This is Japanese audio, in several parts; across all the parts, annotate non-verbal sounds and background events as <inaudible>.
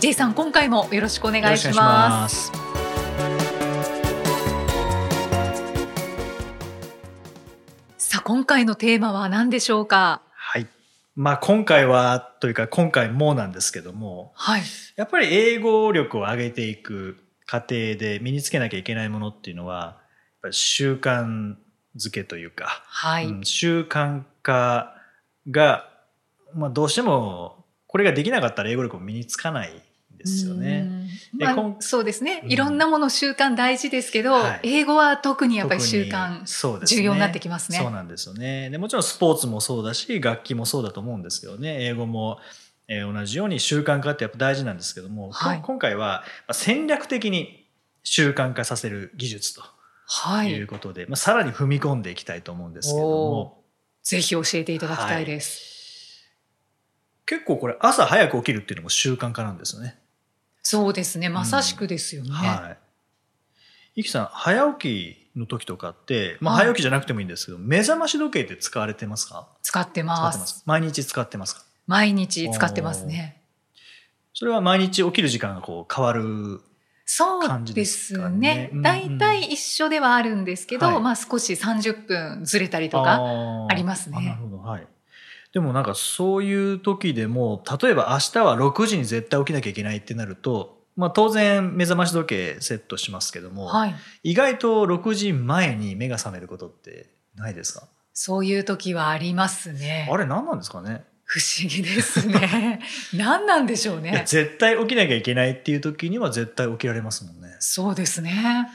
J さん今回もよろしくお願いします。さあ今回のテーマは何でしょうか？はい。まあ今回はというか今回もなんですけどもはい。やっぱり英語力を上げていく過程で身につけなきゃいけないものっていうのはやっぱり習慣づけというか、はい、うん習慣化が、まあ、どうしてもこれができなかったら英語力も身につかないんですよね。うん。まあそうですね、うん。いろんなもの習慣大事ですけど、はい。英語は特にやっぱり習慣ね。重要になってきますね。そうなんですよね。でもちろんスポーツもそうだし楽器もそうだと思うんですけどね。英語も、えー同じように習慣化ってやっぱ大事なんですけども、はい。こ今回はまあ戦略的に習慣化させる技術とはい。いうことで、まあ、さらに踏み込んでいきたいと思うんですけども。ぜひ教えていただきたいです、結構これ朝早く起きるっていうのも習慣化なんですよね。そうですね。まさしくですよね、はい。いきさん早起きの時とかって、まあ、はい。早起きじゃなくてもいいんですけど、目覚まし時計って使われてますか？使って使ます。毎日使ってますか？毎日使ってますね。それは毎日起きる時間がこう変わるそうでですねね。うんだいたい一緒ではあるんですけど、はい。まあ少し30分ずれたりとかありますね。あなるほど。はいでもなんかそういう時でも例えば明日は6時に絶対起きなきゃいけないってなると、まあ、当然目覚まし時計セットしますけども、はい。意外と6時前に目が覚めることってないですか？そういう時はありますね。あれ何なんですかね？不思議ですね。<laughs> 何なんでしょうね。絶対起きなきゃいけないっていう時には絶対起きられますもんね。そうですね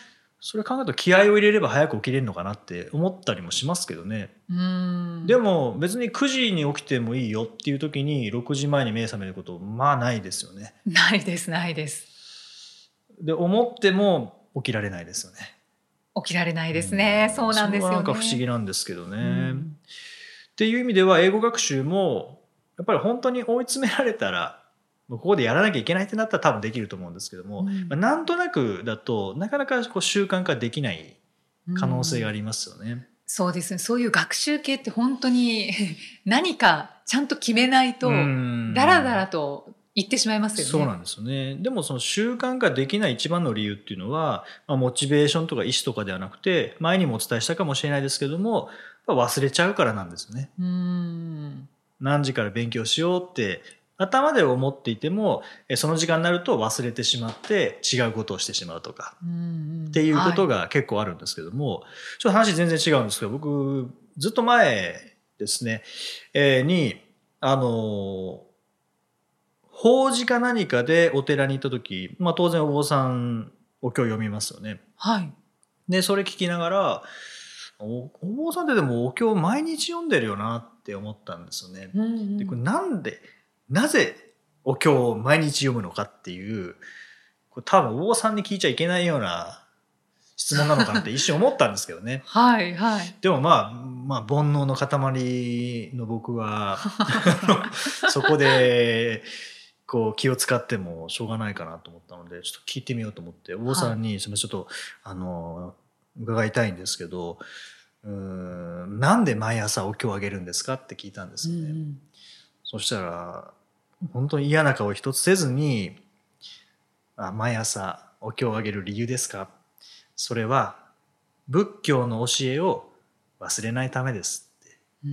それ考えると気合を入れれば早く起きれるのかなって思ったりもしますけどね、うん。でも別に9時に起きてもいいよっていう時に6時前に目覚めることまあないですよね。ないですないです。で思っても起きられないですよね。起きられないですね、そうなんですよね。それはなんか不思議なんですけどね、うん。っていう意味では英語学習もやっぱり本当に追い詰められたらここでやらなきゃいけないってなったら多分できると思うんですけども、うんまあなんとなくだとなかなかこう習慣化できない可能性がありますよね。そうですねそういう学習系って本当に <laughs> 何かちゃんと決めないとうんダラダラと言ってしまいますよね。そうなんですよね。でもその習慣化できない一番の理由っていうのは、まあ、モチベーションとか意思とかではなくて前にもお伝えしたかもしれないですけども忘れちゃうからなんですよね。うん何時から勉強しようって頭で思っていてもえその時間になると忘れてしまって違うことをしてしまうとかうんっていうことが、が結構あるんですけども、ちょっと話全然違うんですけど僕ずっと前ですね、えーにあの法事か何かでお寺に行った時、まあ、当然お坊さんお経を読みますよね。はいでそれ聞きながらおお坊さんってでもお経毎日読んでるよなって思ったんですよね。うんうんでこれなんでなぜお経を毎日読むのかっていうこれ多分お坊さんに聞いちゃいけないような質問なのかなって一瞬思ったんですけどね。<laughs> はいはい。でもまあまあ煩悩の塊の僕は <laughs> そこでこう気を使ってもしょうがないかなと思ったのでちょっと聞いてみようと思ってお坊さんに、すみませんちょっとあの伺いたいんですけどうーんなんで毎朝お経をあげるんですかって聞いたんですよね。うん。そしたら、本当に嫌な顔一つせずに、あ毎朝お経をあげる理由ですか？それは、仏教の教えを忘れないためですって。うん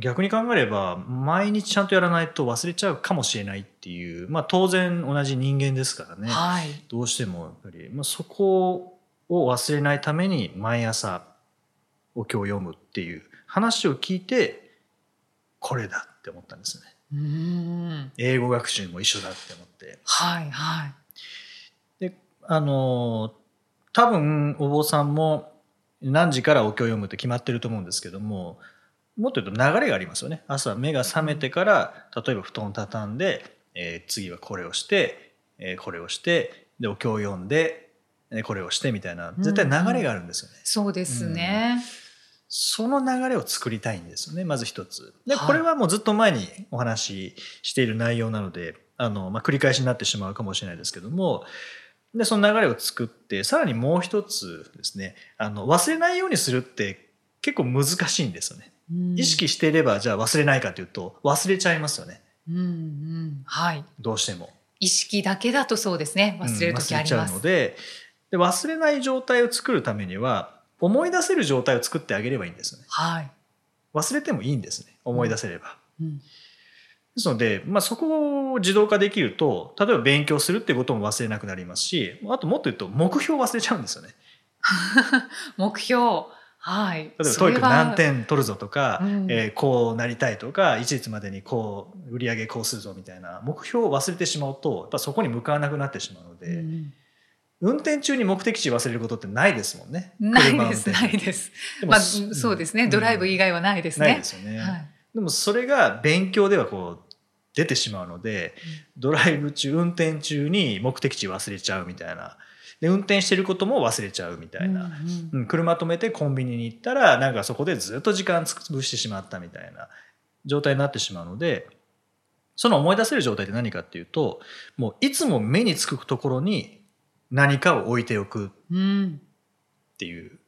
逆に考えれば、毎日ちゃんとやらないと忘れちゃうかもしれないっていう、まあ当然同じ人間ですからね。はいどうしてもやっぱり、まあ、そこを忘れないために毎朝お経を読むっていう話を聞いてこれだって思ったんですね。うん。英語学習も一緒だって思って。はいはい。であの多分お坊さんも何時からお経を読むって決まってると思うんですけどももっと言うと流れがありますよね。朝目が覚めてから例えば布団を畳んで、えー次はこれをしてえーこれをしてでお経を読んでえーこれをしてみたいな絶対流れがあるんですよね。そうですね。その流れを作りたいんですよねまず一つ。ではいこれはもうずっと前にお話ししている内容なのであの、まあ、繰り返しになってしまうかもしれないですけどもでその流れを作ってさらにもう一つですねあの忘れないようにするって結構難しいんですよね。うん意識していればじゃあ忘れないかというと忘れちゃいますよねうんうんはい。どうしても。意識だけだとそうですね。忘れる時ありますうん忘れちゃうの。でで忘れない状態を作るためには思い出せる状態を作ってあげればいいんですよね。はい。忘れてもいいんですね思い出せれば。うんですので、まあ、そこを自動化できると例えば勉強するってことも忘れなくなりますしあともっと言うと目標を忘れちゃうんですよね。<laughs> 目標。はい。例えばそれ TOEIC は何点取るぞとか、うんえーこうなりたいとか一日までにこう売り上げこうするぞみたいな目標を忘れてしまうとやっぱそこに向かわなくなってしまうので、うん運転中に目的地忘れることってないですもんね。ないです、ないです。でもまあ、そうですね。ドライブ以外はないですねないで。すよね。はい。でもそれが勉強ではこう出てしまうので、ドライブ中運転中に目的地忘れちゃうみたいなで運転してることも忘れちゃうみたいな、うんうんうん車止めてコンビニに行ったらなんかそこでずっと時間潰してしまったみたいな状態になってしまうのでその思い出せる状態って何かっていうともういつも目につくところに何かを置いておくっうん。ていう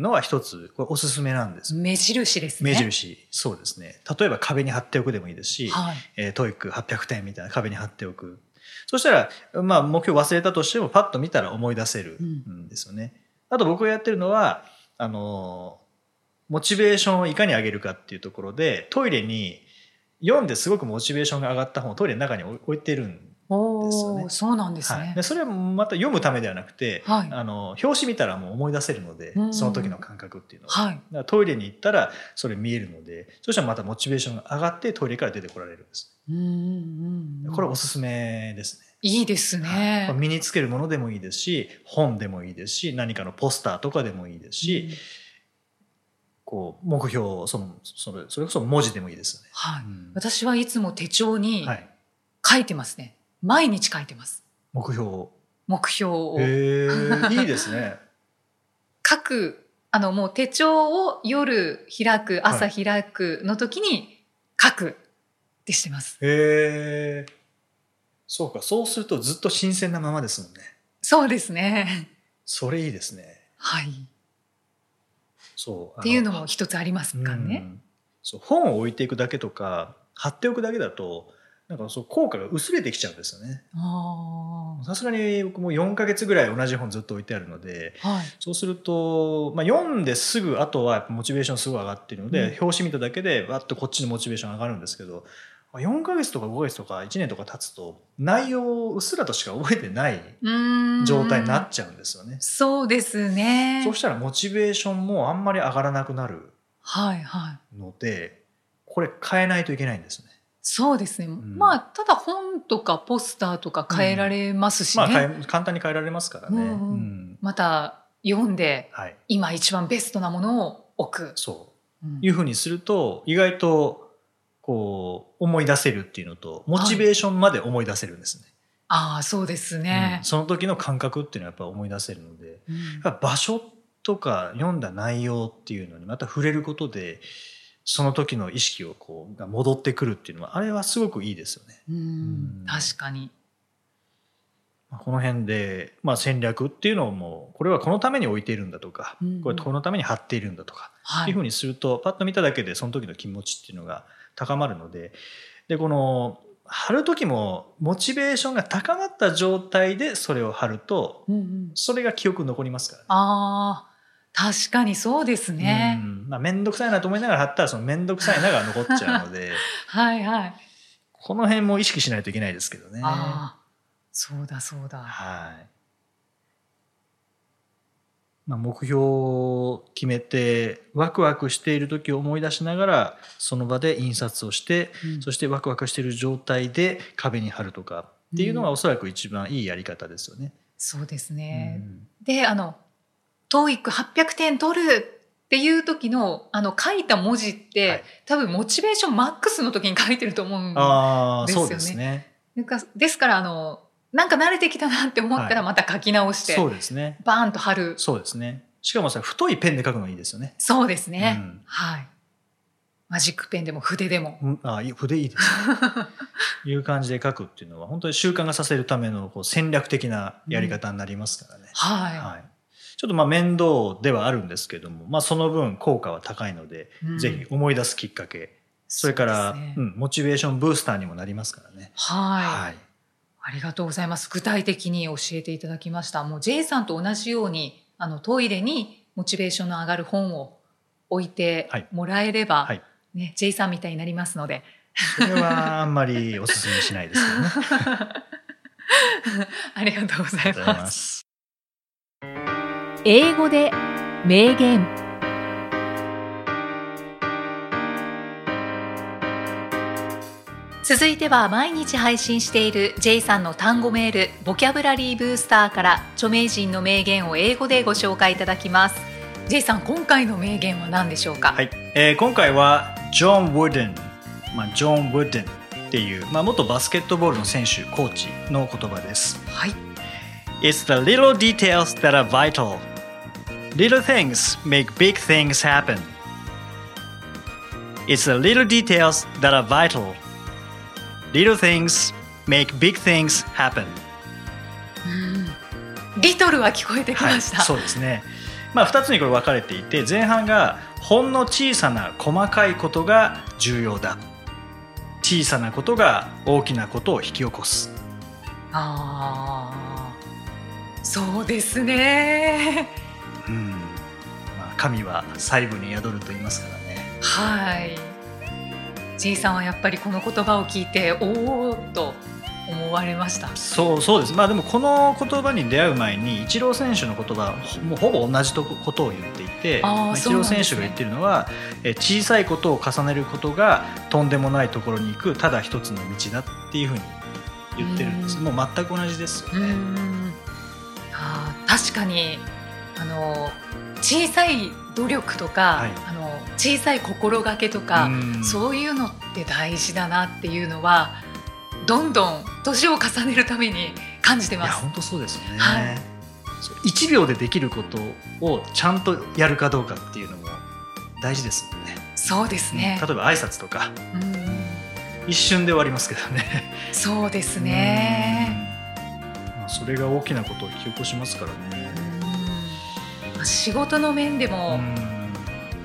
のは一つこれおすすめなんです。目印ですね。目。印そうですね例えば壁に貼っておくでもいいですし、はい。えー、 TOEIC 800点みたいな壁に貼っておくそしたら、まあ、目標忘れたとしてもパッと見たら思い出せるんですよね。あと僕がやってるのはあのーモチベーションをいかに上げるかっていうところでトイレに読んですごくモチベーションが上がった本をトイレの中に置いてるんおですよねお、そうなんですねはいで。それはまた読むためではなくて、はいあの表紙見たらもう思い出せるのでうんその時の感覚っていうのは。はい。だからトイレに行ったらそれ見えるのでそしたらまたモチベーションが上がってトイレから出てこられるんです。うんうんうん。これおすすめですね。いいですこれね。身につけるものでもいいですし本でもいいですし何かのポスターとかでもいいですし、こう目標そのそれそれこそ文字でもいいですね。はい。うん私はいつも手帳にはい、書いてますね。毎日書いてます。目標を目標をへえ <laughs> いいですね。書く。あの、もう手帳を夜開く、朝開くの時に書くってしてます。へえそうかそうするとずっと新鮮なままですもんね。そうですね。それいいですね。はい。っそうていうのも一つありますかうね。んそう本を置いていくだけとか貼っておくだけだとなんかそう効果が薄れてきちゃうんですよね。あさすがに僕も4ヶ月ぐらい同じ本ずっと置いてあるのであ。はい。そうすると、まあ、読んですぐあとはやっぱモチベーションすごい上がってるので、うん表紙見ただけでわっとこっちのモチベーション上がるんですけど4ヶ月とか5ヶ月とか1年とか経つと内容をうっすらとしか覚えてない状態になっちゃうんですよね。そうですね。そうしたらモチベーションもあんまり上がらなくなるはいはい。のでこれ変えないといけないんですね。そうですね。んまあ、ただ本とかポスターとか変えられますしね。まあ変え簡単に変えられますからね。うんうんうんまた読んではい、今一番ベストなものを置く。そううんいうふうにすると意外とこう思い出せるっていうのとモチベーションまで思い出せるんですね。ああ、そうですねうん。その時の感覚っていうのはやっぱ思い出せるのでうん場所とか読んだ内容っていうのにまた触れることでその時の意識をこうが戻ってくるっていうのはあれはすごくいいですよね。うんうん確かに。まあこの辺で、まあ、戦略っていうのをもうこれはこのために置いているんだとか、うんうんこれこのために貼っているんだとかはいっていうふう。にするとパッと見ただけでその時の気持ちっていうのが高まるのででこの貼る時もモチベーションが高まった状態でそれを貼るとうんうんそれが記憶に残りますからね。ああ、確かにそうですね。うんまあ、面倒くさいなと思いながら貼ったらその面倒くさいなが残っちゃうので <laughs> はいはい。この辺も意識しないといけないですけどね。そうだそうだ。はい。まあ、目標を決めてワクワクしている時を思い出しながらその場で印刷をして、うんそしてワクワクしている状態で壁に貼るとかっていうのがうんおそらく一番いいやり方ですよね。そうですね。うんで、あの、TOEIC800 点取るっていう時の、あの、書いた文字って、はい多分モチベーションマックスの時に書いてると思うんですよねですね。なんかですから、あの、なんか慣れてきたなって思ったらまた書き直して、そうですね。バーンと貼る。そうですね。しかもさ、太いペンで書くのいいですよね。そうですね。うんはい。マジックペンでも筆でも。うんあいい筆いいですね。<laughs> いう感じで書くっていうのは、本当に習慣化させるためのこう戦略的なやり方になりますからね。はい。はい。ちょっとまあ面倒ではあるんですけども、まあその分効果は高いので、うんぜひ思い出すきっかけ、それから、ねうん、モチベーションブースターにもなりますからね。はい。はい。ありがとうございます。具体的に教えていただきました。もう J さんと同じように、あのトイレにモチベーションの上がる本を置いてはいもらえれば、はいね、J さんみたいになりますので、それはあんまりお勧めしないですけどね。<laughs> ありがとうございま。す。英語で名言。続いては毎日配信している J さんの単語メールボキャブラリーブースターから著名人の名言を英語でご紹介いただきます。J さん今回の名言は何でしょうか？はい、えー今回はジョン・ウッデン、まあ、ジョン・ウッデンっていう、まあ、元バスケットボールの選手コーチの言葉です。はい It's the little details that are vital Little things make big things happen It's the little details that are vital Little things make big things happen リトルは聞こえてきました、はい、そうですね、まあ、2つにこれ分かれていて前半がほんの小さな細かいことが重要だ小さなことが大きなことを引き起こすああそうですね。うん、まあ、神は細部に宿ると言いますからね。はい。J さんはやっぱりこの言葉を聞いておおと思われました。そうそうです。まあでもこの言葉に出会う前にイチロー選手の言葉ほもうほぼ同じとこことを言っていてイチロー選手が言ってるのは、え小さいことを重ねることがとんでもないところに行くただ一つの道だっていうふうに言ってるんです。うん。もう全く同じですようね。確かにあの小さい努力とか、はいあの小さい心がけとか、うんそういうのって大事だなっていうのはどんどん年を重ねるために感じています。や本当そうですよね、はいそう1秒でできることをちゃんとやるかどうかっていうのも大事ですもんね。そうですね。例えば挨拶とかうん一瞬で終わりますけどね。そうですね。それが大きなことを引き起こしますからね。仕事の面でうも、ん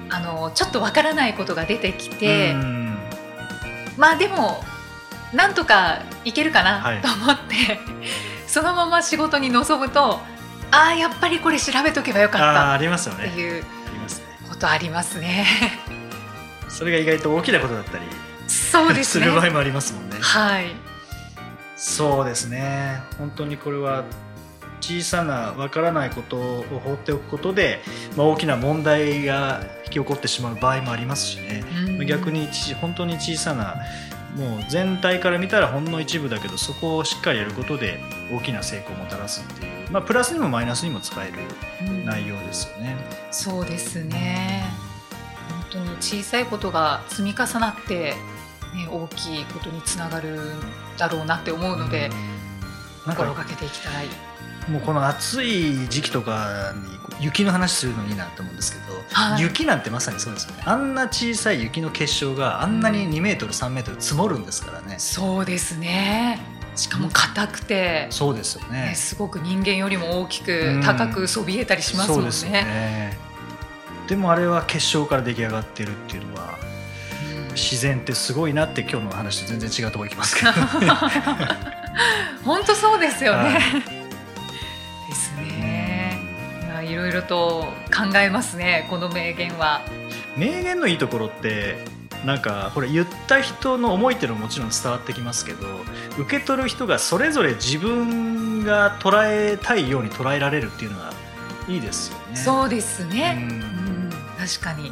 あのちょっとわからないことが出てきて、うんまあでもなんとかいけるかはいなと思って、そのまま仕事に臨むとああやっぱりこれ調べとけばよかっありますよね。たっていう。ことありますね。それが意外と大きなことだったりそうですね。る場合もありますもんね。はい。そうですね。本当にこれは小さなわからないことを放っておくことで、まあ、大きな問題が引き起こってしまう場合もありますしね、うん。逆にち本当に小さなもう全体から見たらほんの一部だけどそこをしっかりやることで大きな成功をもたらすっていう、まあ、プラスにもマイナスにも使えるうん。内容ですよね。そうですね。本当に小さいことが積み重なって、ね、大きいことにつながるんだろうなって思うので、心がかけていきたい。もうこの暑い時期とかに雪の話するのいいなと思うんですけど、はい。雪なんてまさにそうですよね。あんな小さい雪の結晶があんなに2メートル3メートル積もるんですからね、そうですね。しかも硬くて、そうですよね。ね、すごく人間よりも大きうくん。高くそびえたりしますもんね。でね。でもあれは結晶から出来上がってるっていうのはうん自然ってすごいなって今日の話と全然違うところ行きますけど、ね、<laughs> 本当そうですよね。はいですね。いろいろと考えますね。この名言は。名言のいいところってなんかこれ言った人の思いっていうのももちろん伝わってきますけど受け取る人がそれぞれ自分が捉えたいように捉えられるっていうのがいいですよね。そうですうね。んうん、確かに。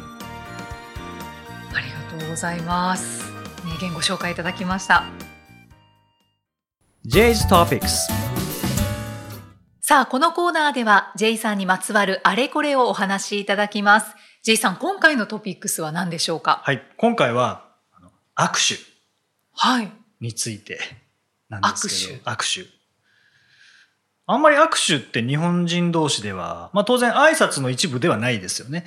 ございます。名言ご紹介いただきました。J's Topics さあ、このコーナーでは J さんにまつわるあれこれをお話しいただきます。J さん、今回のトピックスは何でしょうか？はい今回は握手はい。についてなんですけど握手あんまり握手って日本人同士では、まあ当然挨拶の一部ではないですよね。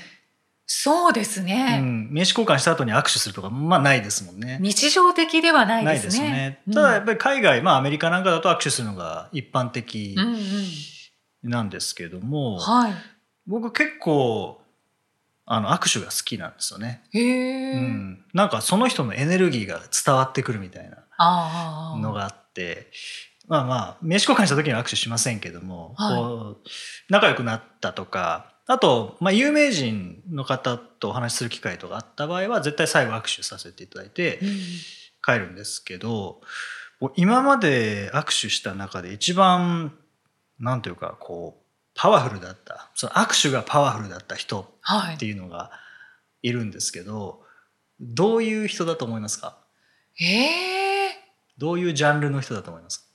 そうですうね。ん、名刺交換した後に握手するとか、まあないですもんね。日常的ではないですね。ですね。うんただやっぱり海外、まあアメリカなんかだと握手するのが一般的うんうん。なんですけども、はい。僕結構あの握手が好きなんですよね。へえ、うん、なんかその人のエネルギーが伝わってくるみたいなああ。のがあって、まあまあ名刺交換した時には握手しませんけども、はいこう仲良くなったとかあと、まあ、有名人の方とお話しする機会とかあった場合は絶対最後握手させていただいてうん帰るんですけど、もう今まで握手した中で一番なんというかこうパワフルだったその握手がパワフルだった人はい。って。いうのがいるんですけどどういう人だと思いますか？ええどういうジャンルの人だと思いますか？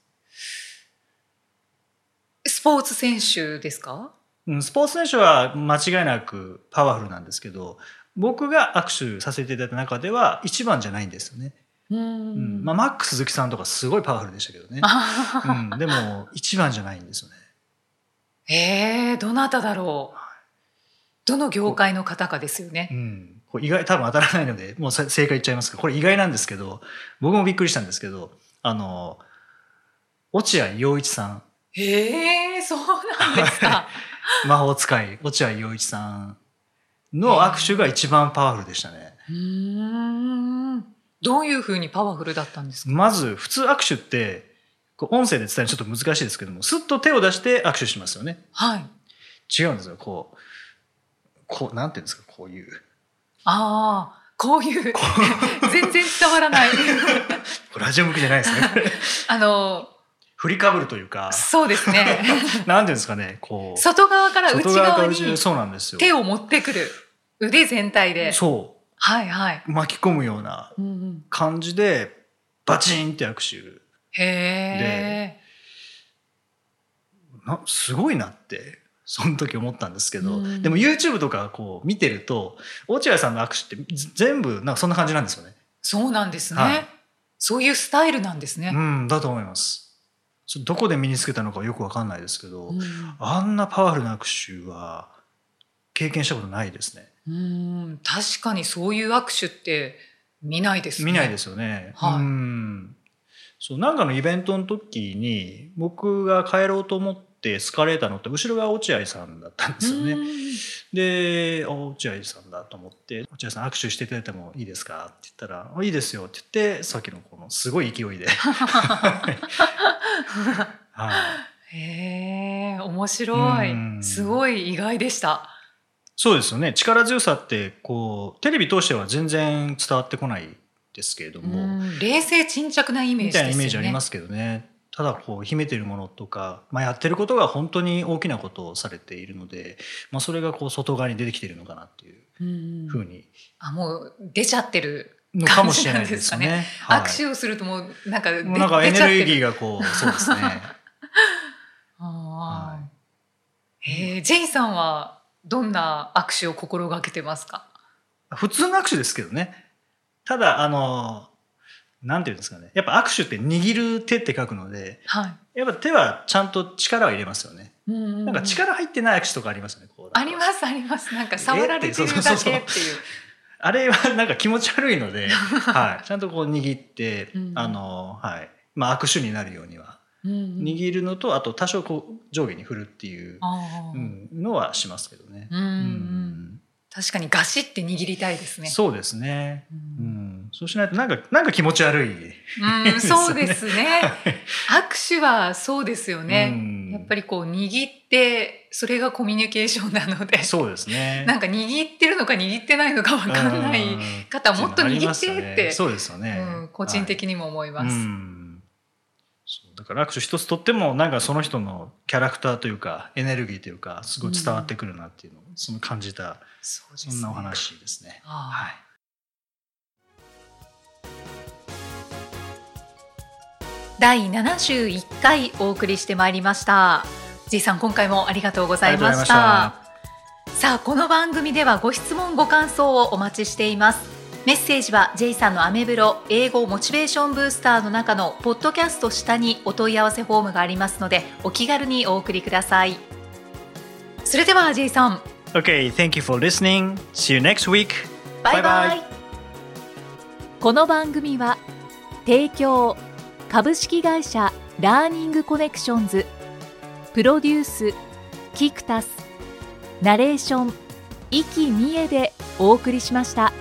スポーツ選手ですか？うんスポーツ選手は間違いなくパワフルなんですけど僕が握手させていただいた中では一番じゃないんですよね、ううん。んまあ、マック鈴木さんとかすごいパワフルでしたけどね、あ <laughs> うん、でも一番じゃないんですよね。<laughs> ええどなただろう。どの業界の方かですよね。うん、これ意外多分当たらないのでもうさ正解言っちゃいますけどこれ意外なんですけど僕もびっくりしたんですけどあの落合陽一さん。へえそうなんですか <laughs> 魔法使い落合陽一さんの握手が一番パワフルでしたね。うーん。どういうふうにパワフルだったんですか？まず普通握手ってこう音声で伝えるのちょっと難しいですけどもスッと手を出して握手しますよね。はい。違うんですよ。こうこうなんていうんですか？こういう。ああこういう。<laughs> 全然伝わらない。<laughs> ラジオ向きじゃないですね。<laughs> あの振りかぶるというか。そうですね。<laughs> なんていうんですかねこう。外側から内外側にそうなんですよ。手を持ってくる。腕全体で。そはいはい。う巻き込むようなうんうん。感じでバチンって握手。へえなすごいなってその時思ったんですけど、うん。でも YouTube とかこう見てると落合さんの握手ってぜ全部なんかそんな感じなんですよね。そうなんですね、はい。そういうスタイルなんですね。う、んだと思います。どこで身につけたのかよくわかんないですけど、うんあんなパワフルな握手は経験したことないですね。うん確かにそういう握手って見ないですね見ないですよね。はいうんそうなんかのイベントの時に僕が帰ろうと思ってエスカレーター乗って後ろが落合さんだったんですよね。うんであ落合さんだと思って「落合さん握手していただいてもいいですか?」って言ったら「あいいですよ」って言ってさっきのすごい勢いで、はい、へえ面白い。うん。すごい意外でした。そうですよね。力強さってこうテレビ通しては全然伝わってこないですけれども、うん。冷静沈着なイメーみジですよね。たいなイメージありますけどね。ただこう秘めているものとか、まあ、やってることが本当に大きなことをされているので、まあ、それがこう外側に出てきているのかなっていううん。ふうに。あもう出ちゃってるのかもしれないですね。握手をするともうなんかなんかエネルギーががこうそうですね。<laughs> <laughs> あはーへえジェイさんはどんな握手を心がけてますか？普通の握手ですけどね。ただあのなんていうんですかね。やっぱ握手って握る手って書くので、はいやっぱ手はちゃんと力を入れますよね。うんうんうんなんか力入ってない握手とかありますよね。ありますありますなんか触られてるえってそうだそうそうけっていうあれはなんか気持ち悪いので、<laughs> はい、ちゃんとこう握って、うんあのはい、まあ握手になるようにはうんうん握るのと、あと多少こう上下に振るっていう、うん、のはしますけどね。うんうんうん確かにガシって握りたいですね。そうですね。ううんん、そうしないとなんかなんか気持ち悪い。うん、そうですね。<laughs> 握手はそうですよね。うんやっぱりこう握ってそれがコミュニケーションなので、そうですね。<laughs> なんか握ってるのか握ってないのかわかんないうん方もっと握ってって、そうですよね。うん、個人的にも思います。うんそうだから握手一つとってもなんかその人のキャラクターというかエネルギーというかすごい伝わってくるなっていうのを、その感じたそんなお話ですね。はい。第71回お送りしてまいりました。じいさん今回もありがとうございました。さあこの番組ではご質問ご感想をお待ちしていますメッセージは J さんのアメブロ英語モチベーションブースターの中のポッドキャスト下にお問い合わせフォームがありますのでお気軽にお送りくださいそれでは J さん Okay, thank you for listening. See you next week. バイバイ Bye bye この番組は提供株式会社ラーニングコネクションズプロデュースキクタスナレーション生きみえでお送りしました。